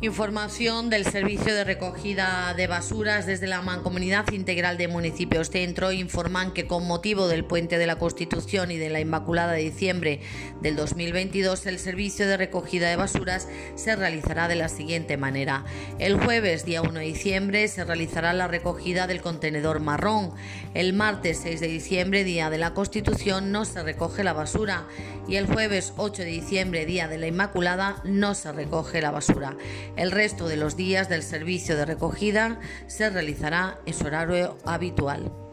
Información del Servicio de Recogida de Basuras desde la Mancomunidad Integral de Municipios Centro informan que con motivo del Puente de la Constitución y de la Inmaculada de diciembre del 2022 el servicio de recogida de basuras se realizará de la siguiente manera. El jueves día 1 de diciembre se realizará la recogida del contenedor marrón. El martes 6 de diciembre, día de la Constitución, no se recoge la basura y el jueves 8 de diciembre, día de la Inmaculada, no se recoge la basura. El resto de los días del servicio de recogida se realizará en su horario habitual.